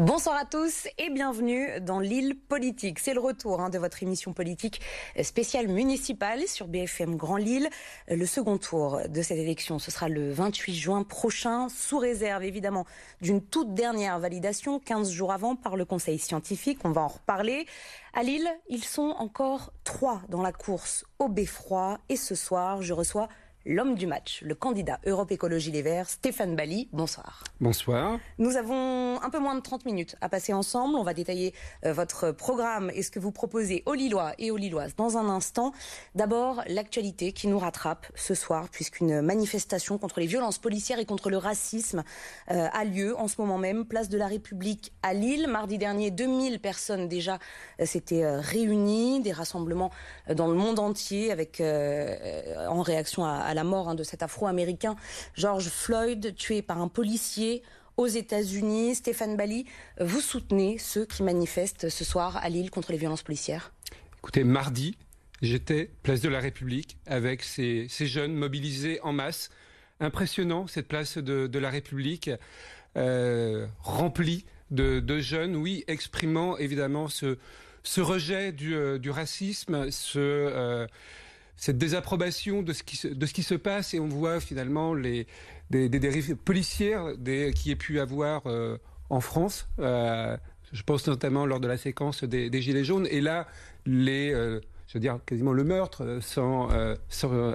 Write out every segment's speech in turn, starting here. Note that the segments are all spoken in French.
Bonsoir à tous et bienvenue dans l'île politique. C'est le retour hein, de votre émission politique spéciale municipale sur BFM Grand Lille. Le second tour de cette élection, ce sera le 28 juin prochain, sous réserve évidemment d'une toute dernière validation, 15 jours avant, par le Conseil scientifique. On va en reparler. À Lille, ils sont encore trois dans la course au beffroi et ce soir, je reçois l'homme du match, le candidat Europe Écologie Les Verts, Stéphane Bali. Bonsoir. Bonsoir. Nous avons un peu moins de 30 minutes à passer ensemble. On va détailler euh, votre programme et ce que vous proposez aux Lillois et aux Lilloises dans un instant. D'abord, l'actualité qui nous rattrape ce soir, puisqu'une manifestation contre les violences policières et contre le racisme euh, a lieu en ce moment même, place de la République à Lille. Mardi dernier, 2000 personnes déjà euh, s'étaient réunies, des rassemblements dans le monde entier avec en réaction à, à la mort hein, de cet Afro-Américain George Floyd, tué par un policier aux États-Unis. Stéphane Bali, vous soutenez ceux qui manifestent ce soir à Lille contre les violences policières? Écoutez, mardi, j'étais place de la République avec ces, jeunes mobilisés en masse. Impressionnant, cette place de, la République, euh, remplie de, jeunes, oui, exprimant évidemment ce, rejet euh, du, racisme, ce... Euh, cette désapprobation de ce qui se, passe et on voit finalement les, des, dérives policières des, qui aient pu avoir euh, en France. Euh, je pense notamment lors de la séquence des, Gilets jaunes. Et là, les, euh, je veux dire quasiment le meurtre sans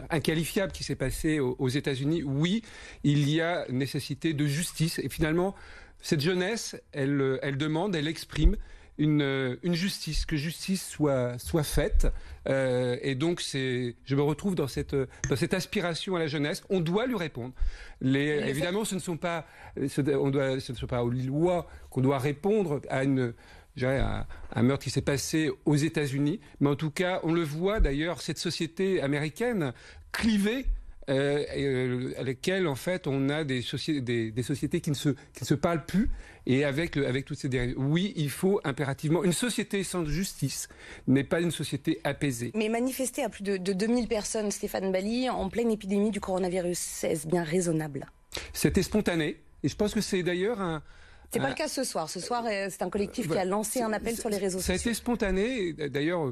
inqualifiable qui s'est passé aux, aux États-Unis. Oui, il y a nécessité de justice. Et finalement, cette jeunesse, elle, elle demande, elle exprime une, une, justice, que justice soit, soit faite. Euh, et donc, c'est, je me retrouve dans cette, dans cette aspiration à la jeunesse. On doit lui répondre. Les, évidemment, ce ne sont pas, on doit, ce ne sont pas aux Lillois qu'on doit répondre à une, un, un meurtre qui s'est passé aux États-Unis, mais en tout cas, on le voit d'ailleurs, cette société américaine clivée euh, euh, à lesquelles en fait on a des, des, des, sociétés qui ne se qui ne se parlent plus et avec avec toutes ces dérives. Oui, il faut impérativement une société sans justice n'est pas une société apaisée. Mais manifester à plus de, de 2000 personnes, Stéphane Bali, en pleine épidémie du coronavirus, est-ce bien raisonnable? C'était spontané et je pense que c'est d'ailleurs un c'est pas le cas ce soir. Ce soir, euh, c'est un collectif qui a lancé un appel sur les réseaux sociaux. Ça a été spontané. D'ailleurs,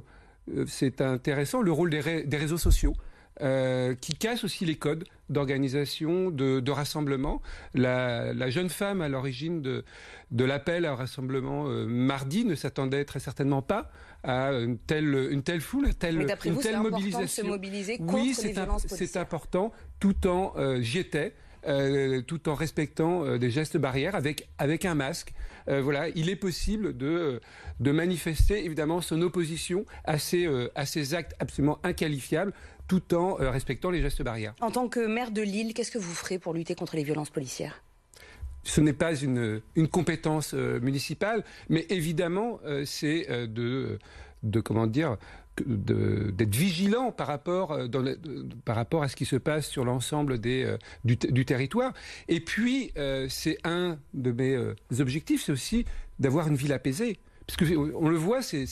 c'est intéressant le rôle des, des réseaux sociaux. Euh, qui casse aussi les codes d'organisation, de, de, rassemblement. La, la, jeune femme à l'origine de, de l'appel à un rassemblement euh, mardi ne s'attendait très certainement pas à une telle, une telle foule, telle, une telle mobilisation. mobiliser oui, c'est important, tout en euh, j'y étais. Euh, tout en respectant euh, des gestes barrières avec avec un masque. Euh, voilà, il est possible de de manifester évidemment son opposition à ces à ces actes absolument inqualifiables tout en respectant les gestes barrières. En tant que maire de Lille, qu'est-ce que vous ferez pour lutter contre les violences policières? Ce n'est pas une, une compétence municipale, mais évidemment, c'est de, de comment dire d'être vigilant par rapport, euh, par rapport à ce qui se passe sur l'ensemble euh, du, du, territoire. Et puis, euh, c'est un de mes objectifs, c'est aussi d'avoir une ville apaisée. Parce que on le voit, c'est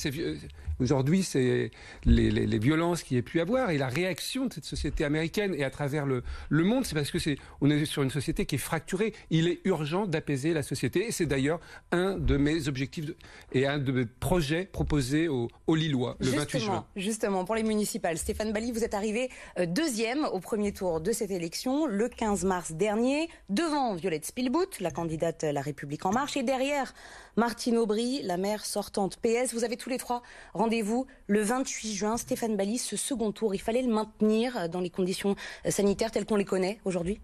Aujourd'hui, c'est les, violences qu'il y a pu avoir et la réaction de cette société américaine et à travers le, monde, c'est parce que c'est on est sur une société qui est fracturée. Il est urgent d'apaiser la société et c'est d'ailleurs un de mes objectifs et un de mes projets proposés aux, Lillois le 28 juin. Justement, pour les municipales, Stéphane Bali, vous êtes arrivé euh, deuxième au premier tour de cette élection le 15 mars dernier, devant Violette Spielbout, la candidate La République en marche, et derrière Martine Aubry, la maire sortante PS. Vous avez tous les trois rendez-vous le 28 juin. Stéphane Bali, ce second tour, il fallait le maintenir dans les conditions sanitaires telles qu'on les connaît aujourd'hui?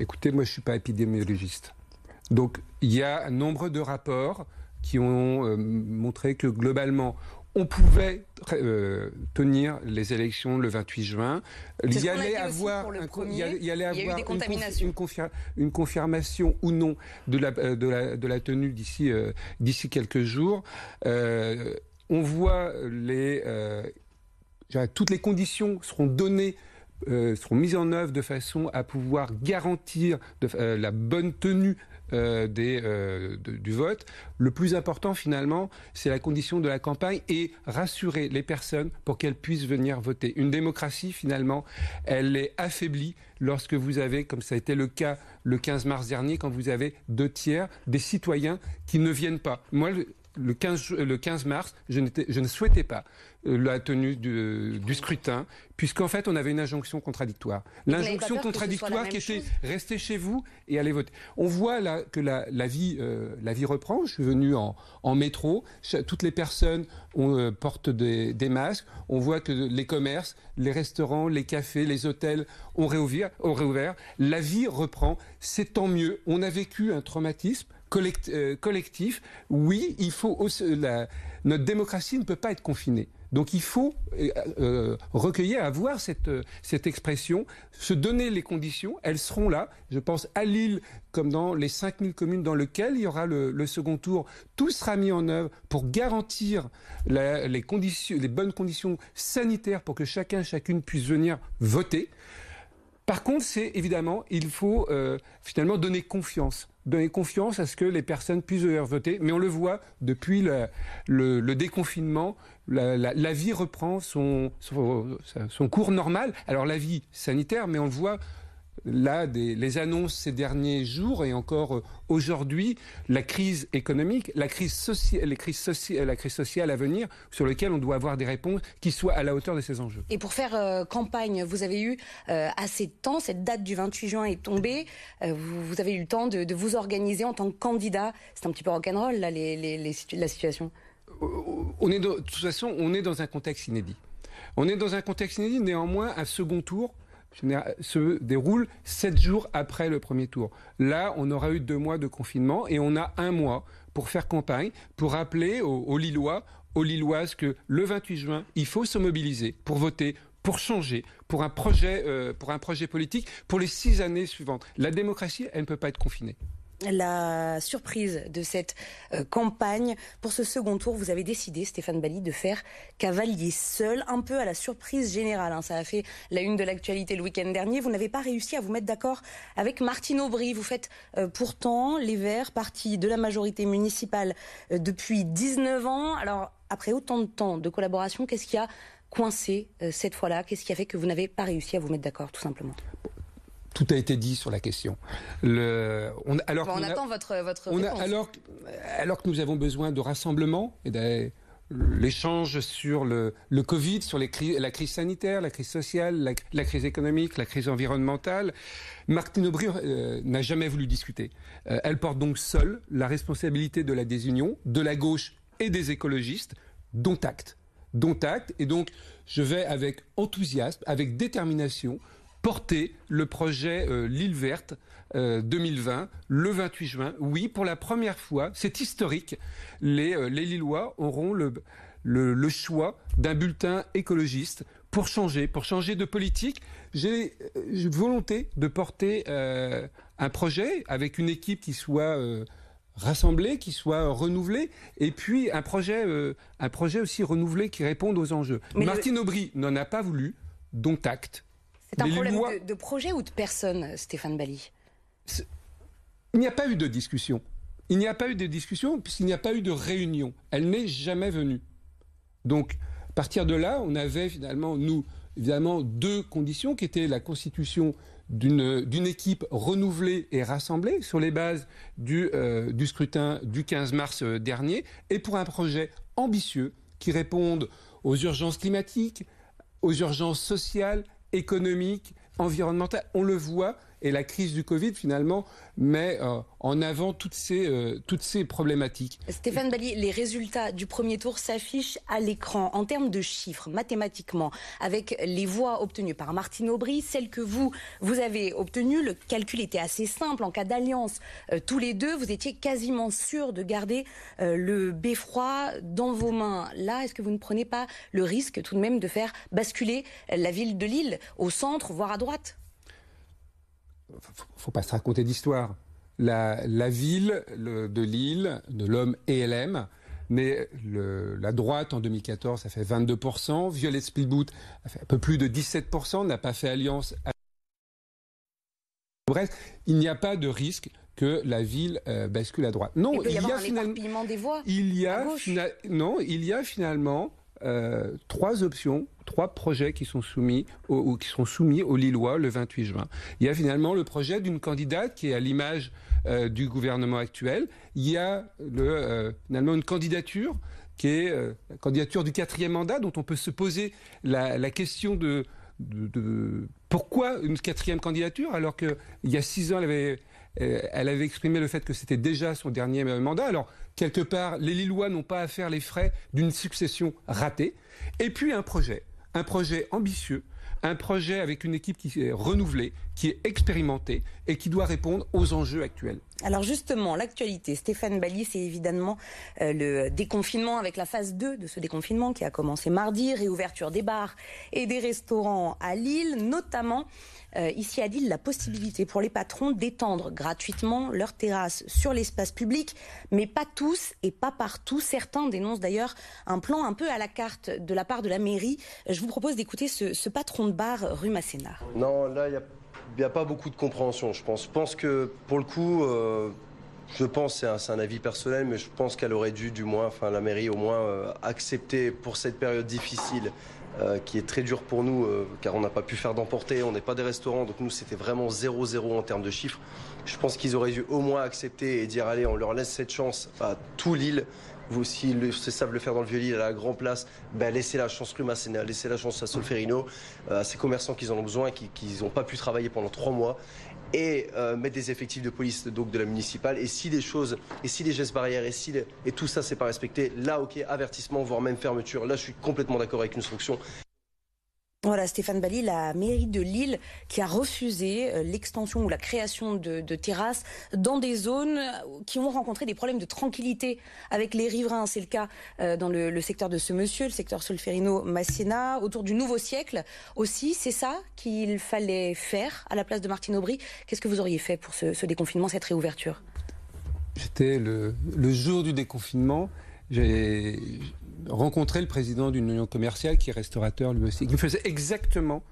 Écoutez, moi je ne suis pas épidémiologiste. Donc il y a un nombre de rapports qui ont euh, montré que globalement, on pouvait euh, tenir les élections le 28 juin. Il y, allait avoir un, il y allait avoir une, confirmation ou non de la, euh, de la, de la tenue d'ici d'ici quelques jours on voit les, euh, toutes les conditions seront données euh, seront mises en œuvre de façon à pouvoir garantir euh, la bonne tenue du vote. Le plus important finalement, c'est la condition de la campagne et rassurer les personnes pour qu'elles puissent venir voter. Une démocratie finalement, elle est affaiblie lorsque vous avez, comme ça a été le cas le 15 mars dernier, quand vous avez deux tiers des citoyens qui ne viennent pas. Moi, le 15, le 15 mars, je, je, ne souhaitais pas euh, la tenue du, du scrutin, puisqu'en fait, on avait une injonction contradictoire. L'injonction contradictoire qui était restez chez vous et allez voter. On voit là que la, la vie, euh, la vie reprend. Je suis venu en, en métro. Toutes les personnes euh, portent des, des, masques. On voit que les commerces, les restaurants, les cafés, les hôtels ont réouvert. Ont réouvert. La vie reprend. C'est tant mieux. On a vécu un traumatisme euh, collectif, oui, il faut aussi, notre démocratie ne peut pas être confinée. Donc il faut euh, euh recueillir, avoir cette, cette expression, se donner les conditions, elles seront là. Je pense à Lille, comme dans les 5000 communes dans lesquelles il y aura le, second tour, tout sera mis en œuvre pour garantir les, conditions, les bonnes conditions sanitaires pour que chacun, chacune puisse venir voter. Par contre, c'est évidemment, il faut finalement donner confiance donner confiance à ce que les personnes puissent voter. Mais on le voit depuis le, déconfinement, la, vie reprend son, son, cours normal. Alors la vie sanitaire, mais on le voit là, des, les annonces ces derniers jours et encore euh, aujourd'hui, la crise économique, la crise, sociale, les crises sociales, la crise sociale à venir, sur lesquelles on doit avoir des réponses qui soient à la hauteur de ces enjeux. Et pour faire euh, campagne, vous avez eu euh, assez de temps, cette date du 28 juin est tombée, euh, vous, vous, avez eu le temps de, de, vous organiser en tant que candidat. C'est un petit peu rock'n'roll, là, les, les, les, la situation. On est de, de toute façon, on est dans un contexte inédit. On est dans un contexte inédit, néanmoins, un second tour se déroule sept jours après le premier tour. Là, on aura eu deux mois de confinement et on a un mois pour faire campagne, pour rappeler aux, Lillois, aux Lilloises que le 28 juin, il faut se mobiliser pour voter pour changer, pour un projet, euh, pour un projet politique, pour les six années suivantes. La démocratie, elle ne peut pas être confinée la surprise de cette euh, campagne. Pour ce second tour, vous avez décidé, Stéphane Bali, de faire cavalier seul, un peu à la surprise générale. Hein. Ça a fait la une de l'actualité le week-end dernier. Vous n'avez pas réussi à vous mettre d'accord avec Martine Aubry. Vous faites euh, pourtant les Verts, parti de la majorité municipale euh, depuis 19 ans. Alors, après autant de temps de collaboration, qu'est-ce qui a coincé cette fois-là? Qu'est-ce qui a fait que vous n'avez pas réussi à vous mettre d'accord, tout simplement? Tout a été dit sur la question. Le, on, alors bon, on, on attend a, votre, votre on réponse. A, alors, alors que nous avons besoin de rassemblement et l'échange sur le, le, Covid, sur les cri la crise sanitaire, la crise sociale, la, la, crise économique, la crise environnementale, Martine Aubry euh, n'a jamais voulu discuter. Euh, elle porte donc seule la responsabilité de la désunion, de la gauche et des écologistes, dont acte. Dont acte. Et donc, je vais avec enthousiasme, avec détermination, porter le projet euh, L'île verte euh, 2020 le 28 juin. Oui, pour la première fois, c'est historique. Les, euh, les Lillois auront le, le, le choix d'un bulletin écologiste pour changer, pour changer de politique. J'ai euh, volonté de porter euh, un projet avec une équipe qui soit euh, rassemblée, qui soit renouvelée, et puis un projet, euh, un projet aussi renouvelé qui réponde aux enjeux. Mais Martine le... Aubry n'en a pas voulu, dont acte. C'est un Mais problème lois... de, de, projet ou de personne, Stéphane Bali Il n'y a pas eu de discussion. Il n'y a pas eu de discussion puisqu'il n'y a pas eu de réunion. Elle n'est jamais venue. Donc, à partir de là, on avait finalement, nous, évidemment, deux conditions qui étaient la constitution d'une équipe renouvelée et rassemblée sur les bases du, euh, du scrutin du 15 mars euh, dernier et pour un projet ambitieux qui réponde aux urgences climatiques, aux urgences sociales, économiques, environnementales. On le voit, et la crise du Covid, finalement, met euh, en avant toutes ces, euh, toutes ces problématiques. Stéphane Bali, les résultats du premier tour s'affichent à l'écran en termes de chiffres, mathématiquement, avec les voix obtenues par Martine Aubry, celles que vous, avez obtenues. Le calcul était assez simple. En cas d'alliance, euh, tous les deux, vous étiez quasiment sûr de garder le beffroi dans vos mains. Là, est-ce que vous ne prenez pas le risque tout de même de faire basculer la ville de Lille au centre, voire à droite? Faut pas se raconter d'histoire. La, la, ville le, de Lille, de l'homme ELM, mais le, la droite en 2014, ça fait 22%. Violet Spielboot a fait un peu plus de 17%, n'a pas fait alliance. À... Bref, il n'y a pas de risque que la ville bascule à droite. Non, il, y, a finalement des voix. Il y a non, il y a finalement trois options, trois projets qui sont soumis ou qui soumis aux Lillois le 28 juin. Il y a finalement le projet d'une candidate qui est à l'image du gouvernement actuel. Il y a le, finalement une candidature qui est euh, la candidature du quatrième mandat, dont on peut se poser la, question de, pourquoi une quatrième candidature, alors qu'il y a six ans, elle avait, euh, elle avait exprimé le fait que c'était déjà son dernier mandat. Alors, quelque part, les Lillois n'ont pas à faire les frais d'une succession ratée. Et puis un projet, un projet ambitieux, un projet avec une équipe qui est renouvelée, qui est expérimentée et qui doit répondre aux enjeux actuels. Alors justement, l'actualité, Stéphane Bali, c'est évidemment euh, le déconfinement avec la phase 2 de ce déconfinement qui a commencé mardi, réouverture des bars et des restaurants à Lille, notamment euh, ici à Lille la possibilité pour les patrons d'étendre gratuitement leurs terrasses sur l'espace public, mais pas tous et pas partout. Certains dénoncent d'ailleurs un plan un peu à la carte de la part de la mairie. Je vous propose d'écouter ce, patron de bar rue Masséna. Non, là, il n'y a, pas beaucoup de compréhension, je pense. Je pense que pour le coup... Euh, je pense, c'est un, avis personnel, mais je pense qu'elle aurait dû, du moins, enfin la mairie au moins, euh, accepter pour cette période difficile euh, qui est très dur pour nous car on n'a pas pu faire d'emporter, on n'est pas des restaurants, donc nous c'était vraiment 0-0 en termes de chiffres. Je pense qu'ils auraient dû au moins accepter et dire allez, on leur laisse cette chance à tout Lille. Vous, s'ils savent le faire dans le Vieux-Lille, à la Grand Place, ben, laissez la chance Rue Masséna, laissez la chance à Solferino, euh, à ces commerçants qui en ont besoin, qui n'ont pas pu travailler pendant trois mois et euh, mettre des effectifs de police donc de la municipale. Et si les choses, et si les gestes barrières, et si et tout ça c'est pas respecté, là ok, avertissement, voire même fermeture. Là, je suis complètement d'accord avec une instruction. Voilà, Stéphane Bali, la mairie de Lille qui a refusé euh, l'extension ou la création de, terrasses dans des zones qui ont rencontré des problèmes de tranquillité avec les riverains. C'est le cas euh, dans le, secteur de ce monsieur, le secteur Solferino-Massiena, autour du nouveau siècle aussi. C'est ça qu'il fallait faire à la place de Martine Aubry. Qu'est-ce que vous auriez fait pour ce, déconfinement, cette réouverture? J'étais le, le jour du déconfinement. J'ai rencontré le président d'une union commerciale qui est restaurateur lui aussi, qui faisait exactement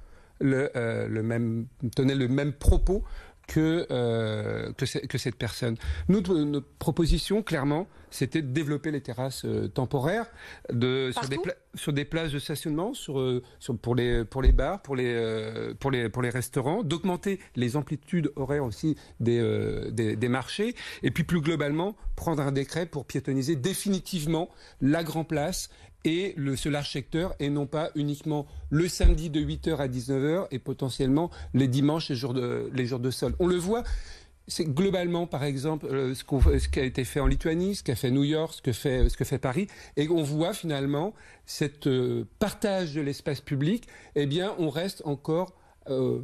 euh, le même, tenait le même propos que, euh, que, cette personne. Notre proposition, clairement, c'était de développer les terrasses euh, temporaires de, sur, des sur des places de stationnement, sur, euh, sur, pour, les, pour les bars, pour les, pour les, pour les restaurants, d'augmenter les amplitudes horaires aussi des, des, des, marchés, et puis plus globalement, prendre un décret pour piétoniser définitivement la Grand Place et le, ce large secteur et non pas uniquement le samedi de 8h à 19h et potentiellement les dimanches et jours de, les jours de sol. On le voit, c'est globalement, par exemple, euh, ce, ce, qui a été fait en Lituanie, ce qu'a fait New York, ce que fait, ce que fait Paris, et on voit finalement cette euh, partage de l'espace public. Eh bien, on reste encore euh,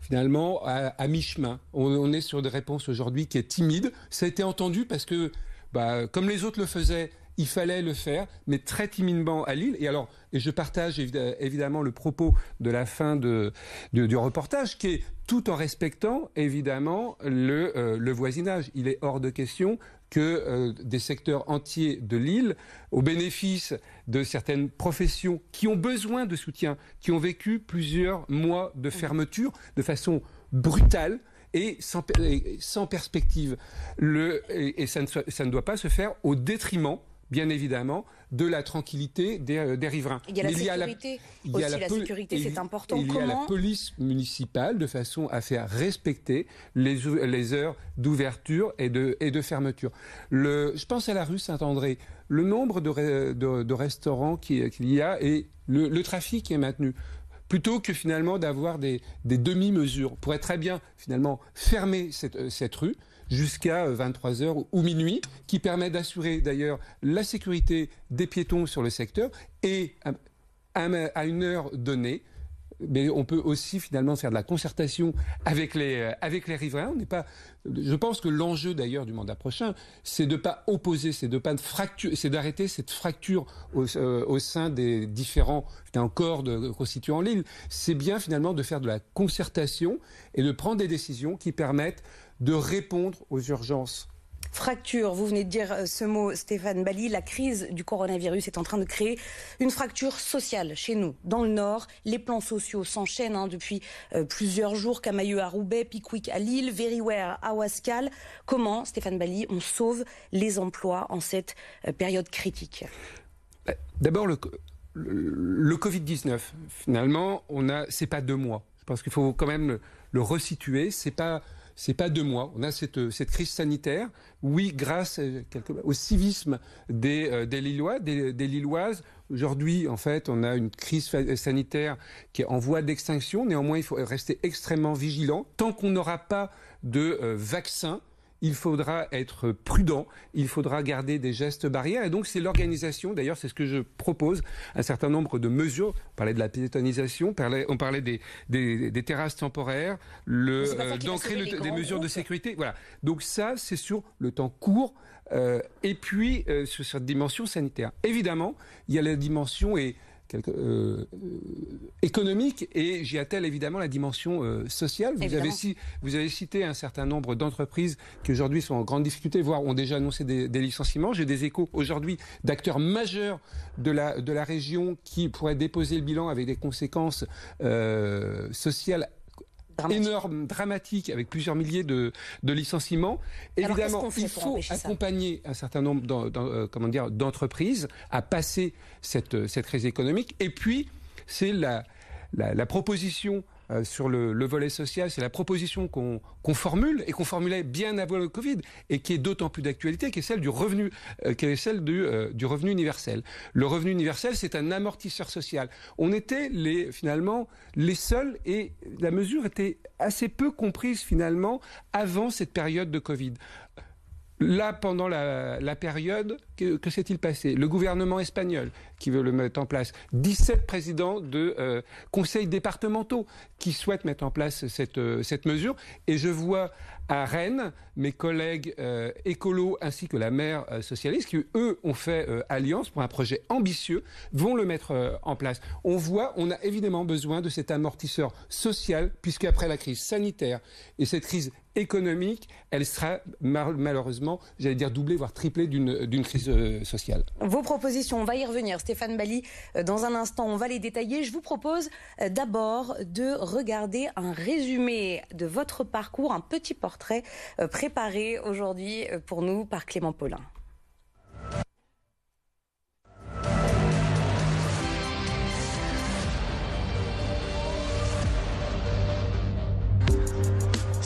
finalement à, mi-chemin. On, on, est sur des réponses aujourd'hui qui est timide. Ça a été entendu parce que, bah, comme les autres le faisaient, il fallait le faire, mais très timidement à Lille. Et alors, et je partage évidemment le propos de la fin de, du reportage, qui est tout en respectant évidemment le, euh, le voisinage. Il est hors de question que euh, des secteurs entiers de l'île, au bénéfice de certaines professions qui ont besoin de soutien, qui ont vécu plusieurs mois de fermeture de façon brutale, et sans, sans perspective. Le, et, ça, ne, ça ne doit pas se faire au détriment bien évidemment, de la tranquillité des, euh, riverains. Il y a la sécurité aussi, la, sécurité, c'est important. Il y a la police municipale de façon à faire respecter les, les heures d'ouverture et de, et de fermeture. Le, je pense à la rue Saint-André. Le nombre de, de, restaurants qu'il y a et le, le trafic est maintenu plutôt que finalement d'avoir des, des demi-mesures. On pourrait très bien finalement fermer cette, euh, cette rue, jusqu'à 23h euh, ou minuit, qui permet d'assurer d'ailleurs la sécurité des piétons sur le secteur et à une heure donnée, mais on peut aussi finalement faire de la concertation avec les euh, avec les riverains. Pas. Je pense que l'enjeu d'ailleurs du mandat prochain, c'est de pas opposer, c'est de pas fracture, c'est d'arrêter cette fracture au, euh, au, sein des différents corps de constituants l'île. C'est bien finalement de faire de la concertation et de prendre des décisions qui permettent de répondre aux urgences Fracture, vous venez de dire euh, ce mot, Stéphane Bali. La crise du coronavirus est en train de créer une fracture sociale chez nous. Dans le Nord, les plans sociaux s'enchaînent hein, depuis euh, plusieurs jours. Camailleux à Roubaix, Pickwick à Lille, Veryware à Wascal. Comment, Stéphane Bali, on sauve les emplois en cette euh, période critique? Bah, D'abord, le, le, Covid-19, finalement, on a, c'est pas deux mois. Je pense qu'il faut quand même le, le resituer. C'est pas c'est pas deux mois. On a cette, cette crise sanitaire. Oui, grâce euh, au civisme des, euh, des Lillois, des, des Lilloises. Aujourd'hui, en fait, on a une crise sanitaire qui est en voie d'extinction. Néanmoins, il faut rester extrêmement vigilant. Tant qu'on n'aura pas de euh, vaccin, il faudra être prudent, il faudra garder des gestes barrières. Et donc, c'est l'organisation, d'ailleurs, c'est ce que je propose, un certain nombre de mesures. On parlait de la piétonisation, on parlait, des, des, terrasses temporaires, le, d'ancrer des mesures de sécurité. Voilà. Donc ça, c'est sur le temps court. Euh, et puis, euh, sur cette dimension sanitaire. Évidemment, il y a la dimension, et quelque, euh, économique et j'y attelle évidemment la dimension euh, sociale. Vous avez, si, vous avez, cité un certain nombre d'entreprises qui aujourd'hui sont en grande difficulté, voire ont déjà annoncé des, des licenciements. J'ai des échos aujourd'hui d'acteurs majeurs de la, de la région qui pourraient déposer le bilan avec des conséquences euh, sociales énorme, dramatique, avec plusieurs milliers de, de licenciements. Évidemment, il faut accompagner un certain nombre euh, d'entreprises à passer cette, cette crise économique. Et puis, c'est la, la, la proposition euh, sur le, le, volet social, c'est la proposition qu'on formule et qu'on formulait bien avant le Covid et qui est d'autant plus d'actualité, qui est celle du revenu, euh, celle euh, du, revenu universel. Le revenu universel, c'est un amortisseur social. On était les, finalement les seuls et la mesure était assez peu comprise finalement avant cette période de Covid. Là, pendant la, période, que, que s'est-il passé? Le gouvernement espagnol qui veut le mettre en place, 17 présidents de euh, conseils départementaux qui souhaitent mettre en place cette, euh, cette mesure. Et je vois à Rennes mes collègues euh, écolos ainsi que la maire euh, socialiste qui, eux, ont fait euh, alliance pour un projet ambitieux, vont le mettre euh, en place. On voit, on a évidemment besoin de cet amortisseur social puisqu'après la crise sanitaire et cette crise économique, elle sera malheureusement, j'allais dire doublée, voire triplée d'une crise sociale. Vos propositions, on va y revenir, Stéphane Bali, dans un instant, on va les détailler. Je vous propose d'abord de regarder un résumé de votre parcours, un petit portrait préparé aujourd'hui pour nous par Clément Paulin.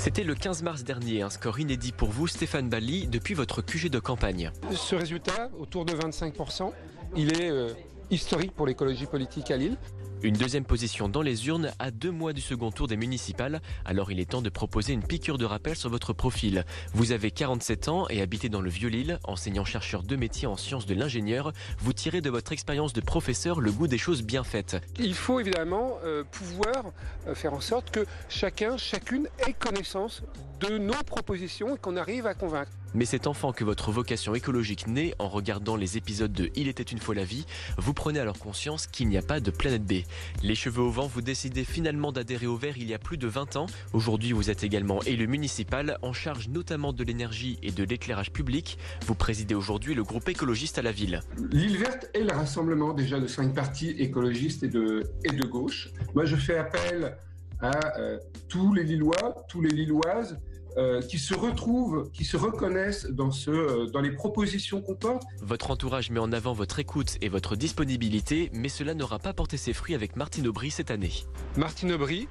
C'était le 15 mars dernier, un score inédit pour vous, Stéphane Bali, depuis votre QG de campagne. Ce résultat, autour de 25%, il est euh, historique pour l'écologie politique à Lille. Une deuxième position dans les urnes à deux mois du second tour des municipales. Alors il est temps de proposer une piqûre de rappel sur votre profil. Vous avez 47 ans et habitez dans le Vieux-Lille, enseignant-chercheur de métier en sciences de l'ingénieur. Vous tirez de votre expérience de professeur le goût des choses bien faites. Il faut évidemment euh, pouvoir euh, faire en sorte que chacun, chacune ait connaissance de nos propositions et qu'on arrive à convaincre. Mais cet enfant que votre vocation écologique naît en regardant les épisodes de Il était une fois la vie, vous prenez alors conscience qu'il n'y a pas de planète B. Les cheveux au vent, vous décidez finalement d'adhérer au vert il y a plus de 20 ans. Aujourd'hui, vous êtes également élu municipal, en charge notamment de l'énergie et de l'éclairage public. Vous présidez aujourd'hui le groupe écologiste à la ville. L'île verte est le rassemblement déjà de cinq partis écologistes et de, gauche. Moi, je fais appel à euh, tous les Lillois, tous les Lilloises, euh, qui se retrouvent, qui se reconnaissent dans, ce, euh, dans les propositions qu'on porte. Votre entourage met en avant votre écoute et votre disponibilité, mais cela n'aura pas porté ses fruits avec Martine Aubry cette année. Martine Aubry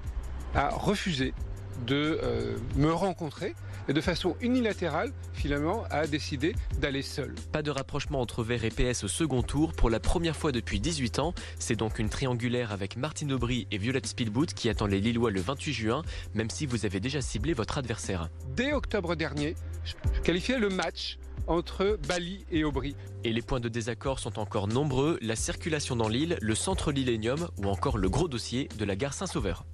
a refusé de euh, me rencontrer et de façon unilatérale, finalement, a décidé d'aller seul. Pas de rapprochement entre Vert et PS au second tour pour la première fois depuis 18 ans. C'est donc une triangulaire avec Martine Aubry et Violette Spielboot qui attend les Lillois le 28 juin, même si vous avez déjà ciblé votre adversaire. Dès octobre dernier, je qualifiais le match entre Bali et Aubry. Et les points de désaccord sont encore nombreux, la circulation dans l'île, le centre Lillénium ou encore le gros dossier de la gare Saint-Sauveur.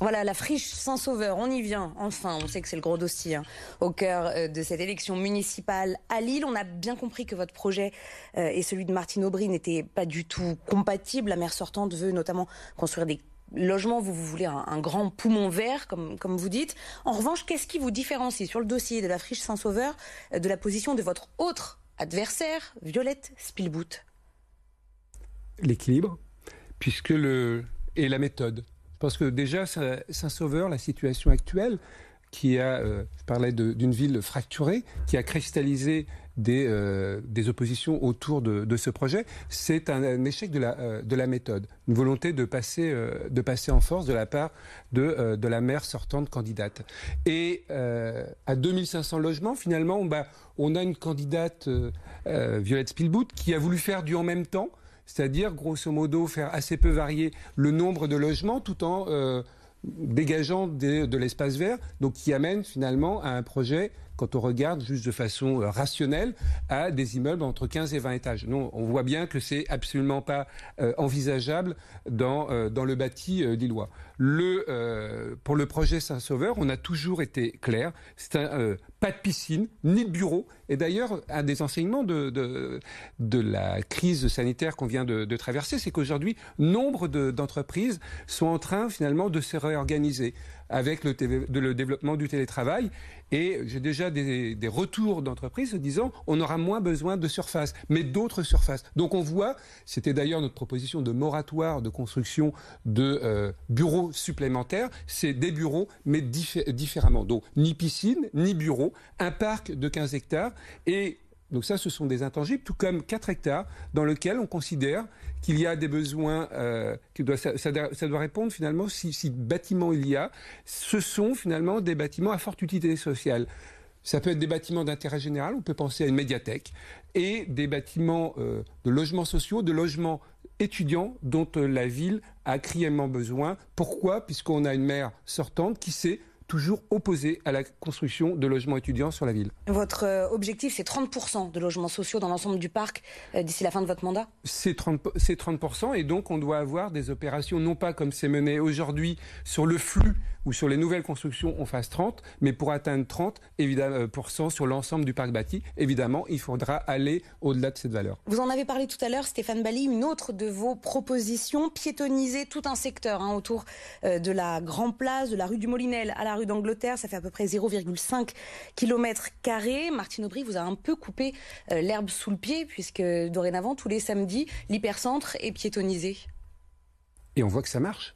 Voilà, la friche Saint-Sauveur, on y vient, enfin, on sait que c'est le gros dossier hein, au cœur euh, de cette élection municipale à Lille. On a bien compris que votre projet euh, et celui de Martine Aubry n'étaient pas du tout compatibles. La maire sortante veut notamment construire des logement, vous, voulez un, grand poumon vert, comme, vous dites. En revanche, qu'est-ce qui vous différencie sur le dossier de la friche Saint-Sauveur de la position de votre autre adversaire, Violette Spielbout? L'équilibre, puisque le. et la méthode. Pense que déjà, Saint-Sauveur, la situation actuelle, qui a, euh, je parlais d'une ville fracturée, qui a cristallisé des, euh, oppositions autour de, ce projet, c'est un, échec de la, euh, de la méthode, une volonté de passer, en force de la part de, la maire sortante candidate. Et à 2500 logements, finalement, bah, on a une candidate, Violette Spielbout, qui a voulu faire du en même temps, c'est-à-dire, grosso modo, faire assez peu varier le nombre de logements tout en dégageant de l'espace vert, donc qui amène finalement à un projet quand on regarde juste de façon euh, rationnelle à des immeubles entre 15 et 20 étages. On voit bien que c'est absolument pas euh, envisageable dans, euh, dans le bâti lillois. Le, pour le projet Saint-Sauveur, on a toujours été clair. C'est pas de piscine, ni de bureau. Et d'ailleurs, un des enseignements de, la crise sanitaire qu'on vient de traverser, c'est qu'aujourd'hui, nombre d'entreprises sont en train finalement de se réorganiser avec le, développement du télétravail. Et j'ai déjà des, des retours d'entreprises disant on aura moins besoin de surface, mais d'autres surfaces. Donc on voit, c'était d'ailleurs notre proposition de moratoire de construction de euh, bureaux supplémentaires, c'est des bureaux, mais différemment. Donc ni piscine, ni bureau, un parc de 15 hectares et donc ça, ce sont des intangibles, tout comme 4 hectares dans lequel on considère qu'il y a des besoins, euh, doit, ça, doit répondre finalement si, si bâtiments il y a, ce sont finalement des bâtiments à forte utilité sociale. Ça peut être des bâtiments d'intérêt général, on peut penser à une médiathèque, et des bâtiments euh, de logements sociaux, de logements étudiants dont la ville a criellement besoin. Pourquoi? Puisqu'on a une maire sortante qui sait toujours opposé à la construction de logements étudiants sur la ville. Votre euh, objectif, c'est 30% de logements sociaux dans l'ensemble du parc euh, d'ici la fin de votre mandat? C'est 30%, 30% et donc on doit avoir des opérations, non pas comme c'est mené aujourd'hui sur le flux ou sur les nouvelles constructions, on fasse 30, mais pour atteindre 30 évidemment, euh, sur l'ensemble du parc bâti, évidemment, il faudra aller au-delà de cette valeur. Vous en avez parlé tout à l'heure, Stéphane Bali, une autre de vos propositions, piétoniser tout un secteur hein, autour de la Grand Place, de la rue du Molinel à la rue d'Angleterre. Ça fait à peu près 0,5 km carrés. Martine Aubry vous a un peu coupé euh, l'herbe sous le pied puisque dorénavant, tous les samedis, l'hypercentre est piétonnisé. Et on voit que ça marche.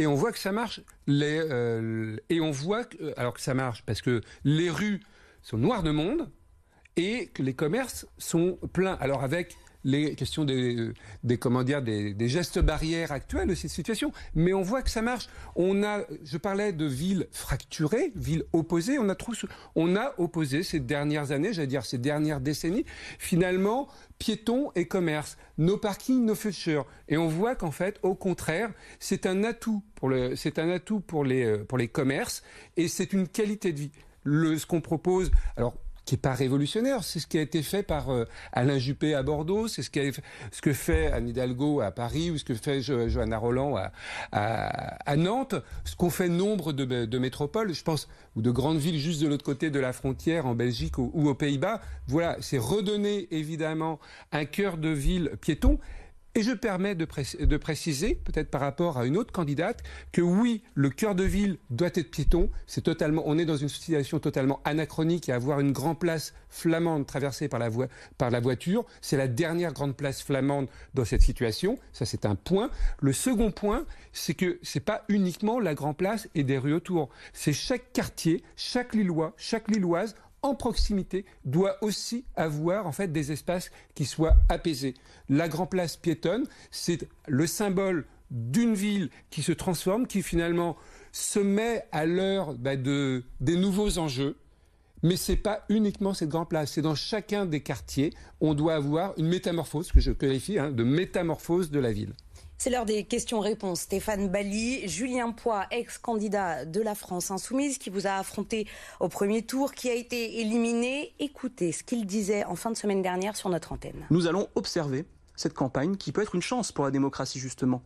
Et on voit que ça marche. Euh, et on voit euh, alors que ça marche parce que les rues sont noires de monde et que les commerces sont pleins. Alors avec les questions des, des comment dire, des, des, gestes barrières actuels de cette situation. Mais on voit que ça marche. On a, je parlais de villes fracturées, villes opposées. On a trop, on a opposé ces dernières années, j'allais dire ces dernières décennies, finalement, piétons et commerce, nos parkings, nos futures. Et on voit qu'en fait, au contraire, c'est un atout pour le, c'est un atout pour les, euh, pour les commerces et c'est une qualité de vie. Le, ce qu'on propose, alors qui n'est pas révolutionnaire. C'est ce qui a été fait par euh, Alain Juppé à Bordeaux, c'est ce, que fait Anne Hidalgo à Paris ou ce que fait Johanna Roland à, Nantes, ce qu'ont fait nombre de, métropoles, je pense, ou de grandes villes juste de l'autre côté de la frontière en Belgique ou aux Pays-Bas. Voilà, c'est redonner évidemment un cœur de ville piéton et je permets de, préciser, peut-être par rapport à une autre candidate, que oui, le cœur de ville doit être piéton. C'est totalement, on est dans une situation totalement anachronique et avoir une grande place flamande traversée par la, par la voiture, c'est la dernière grande place flamande dans cette situation. Ça, c'est un point. Le second point, c'est que c'est pas uniquement la grande place et des rues autour. C'est chaque quartier, chaque Lillois, chaque Lilloise en proximité doit aussi avoir en fait des espaces qui soient apaisés. La Grand Place piétonne, c'est le symbole d'une ville qui se transforme, qui finalement se met à l'heure bah, de, des nouveaux enjeux. Mais c'est pas uniquement cette grande place, c'est dans chacun des quartiers, on doit avoir une métamorphose, que je qualifie hein, de métamorphose de la ville. C'est l'heure des questions-réponses. Stéphane Bali, Julien Poix, ex-candidat de la France Insoumise, qui vous a affronté au premier tour, qui a été éliminé. Écoutez ce qu'il disait en fin de semaine dernière sur notre antenne. Nous allons observer cette campagne qui peut être une chance pour la démocratie, justement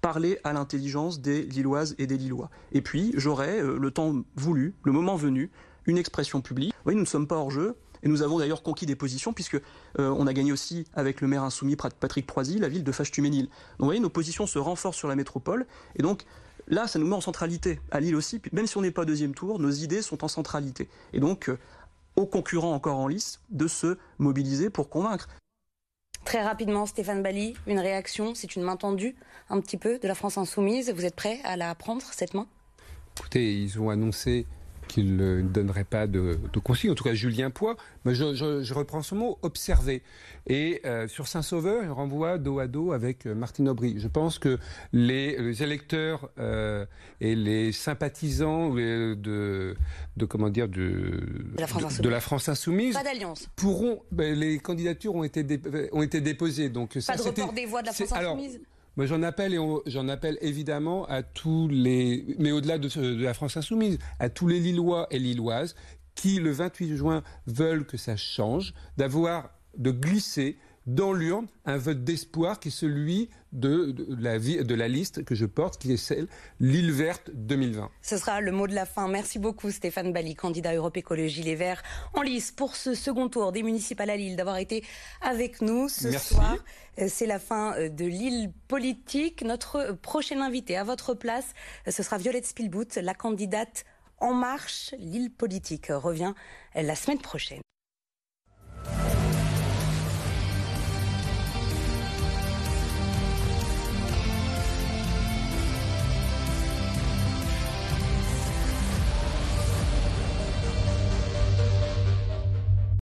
parler à l'intelligence des Lilloises et des Lillois. Et puis, j'aurai euh, le temps voulu, le moment venu, une expression publique. Oui, nous ne sommes pas hors jeu. Et nous avons d'ailleurs conquis des positions, puisque on a gagné aussi avec le maire insoumis Patrick Proisy la ville de Fâche-Tuménil. Donc vous voyez, nos positions se renforcent sur la métropole. Et donc là, ça nous met en centralité. À Lille aussi, même si on n'est pas deuxième tour, nos idées sont en centralité. Et donc, aux concurrents encore en lice de se mobiliser pour convaincre. Très rapidement, Stéphane Bali, une réaction, c'est une main tendue un petit peu de la France insoumise. Vous êtes prêt à la prendre, cette main? Écoutez, ils ont annoncé qu'il ne donnerait pas de, de consigne, en tout cas Julien Poix, mais je, reprends ce mot, observer. Et euh, sur Saint-Sauveur, il renvoie dos à dos avec euh, Martine Aubry. Je pense que les, électeurs euh, et les sympathisants de, de comment dire de, de, la, France insoumise, pas d'alliance pourront ben, les candidatures ont été ont été déposées donc pas ça, de report des voix de la France insoumise moi, j'en appelle j'en appelle évidemment à tous les, mais au-delà de, de, la France insoumise, à tous les Lillois et Lilloises qui, le 28 juin, veulent que ça change, d'avoir, de glisser dans l'urne un vote d'espoir qui est celui de, la, de la liste que je porte, qui est celle Lille verte 2020. Ce sera le mot de la fin. Merci beaucoup Stéphane Bali, candidat Europe Écologie Les Verts, en lice pour ce second tour des municipales à Lille, d'avoir été avec nous ce soir. Euh, c'est la fin euh, de Lille politique. Notre prochaine invitée à votre place, euh, ce sera Violette Spielbout, la candidate En Marche, Lille politique, revient la semaine prochaine.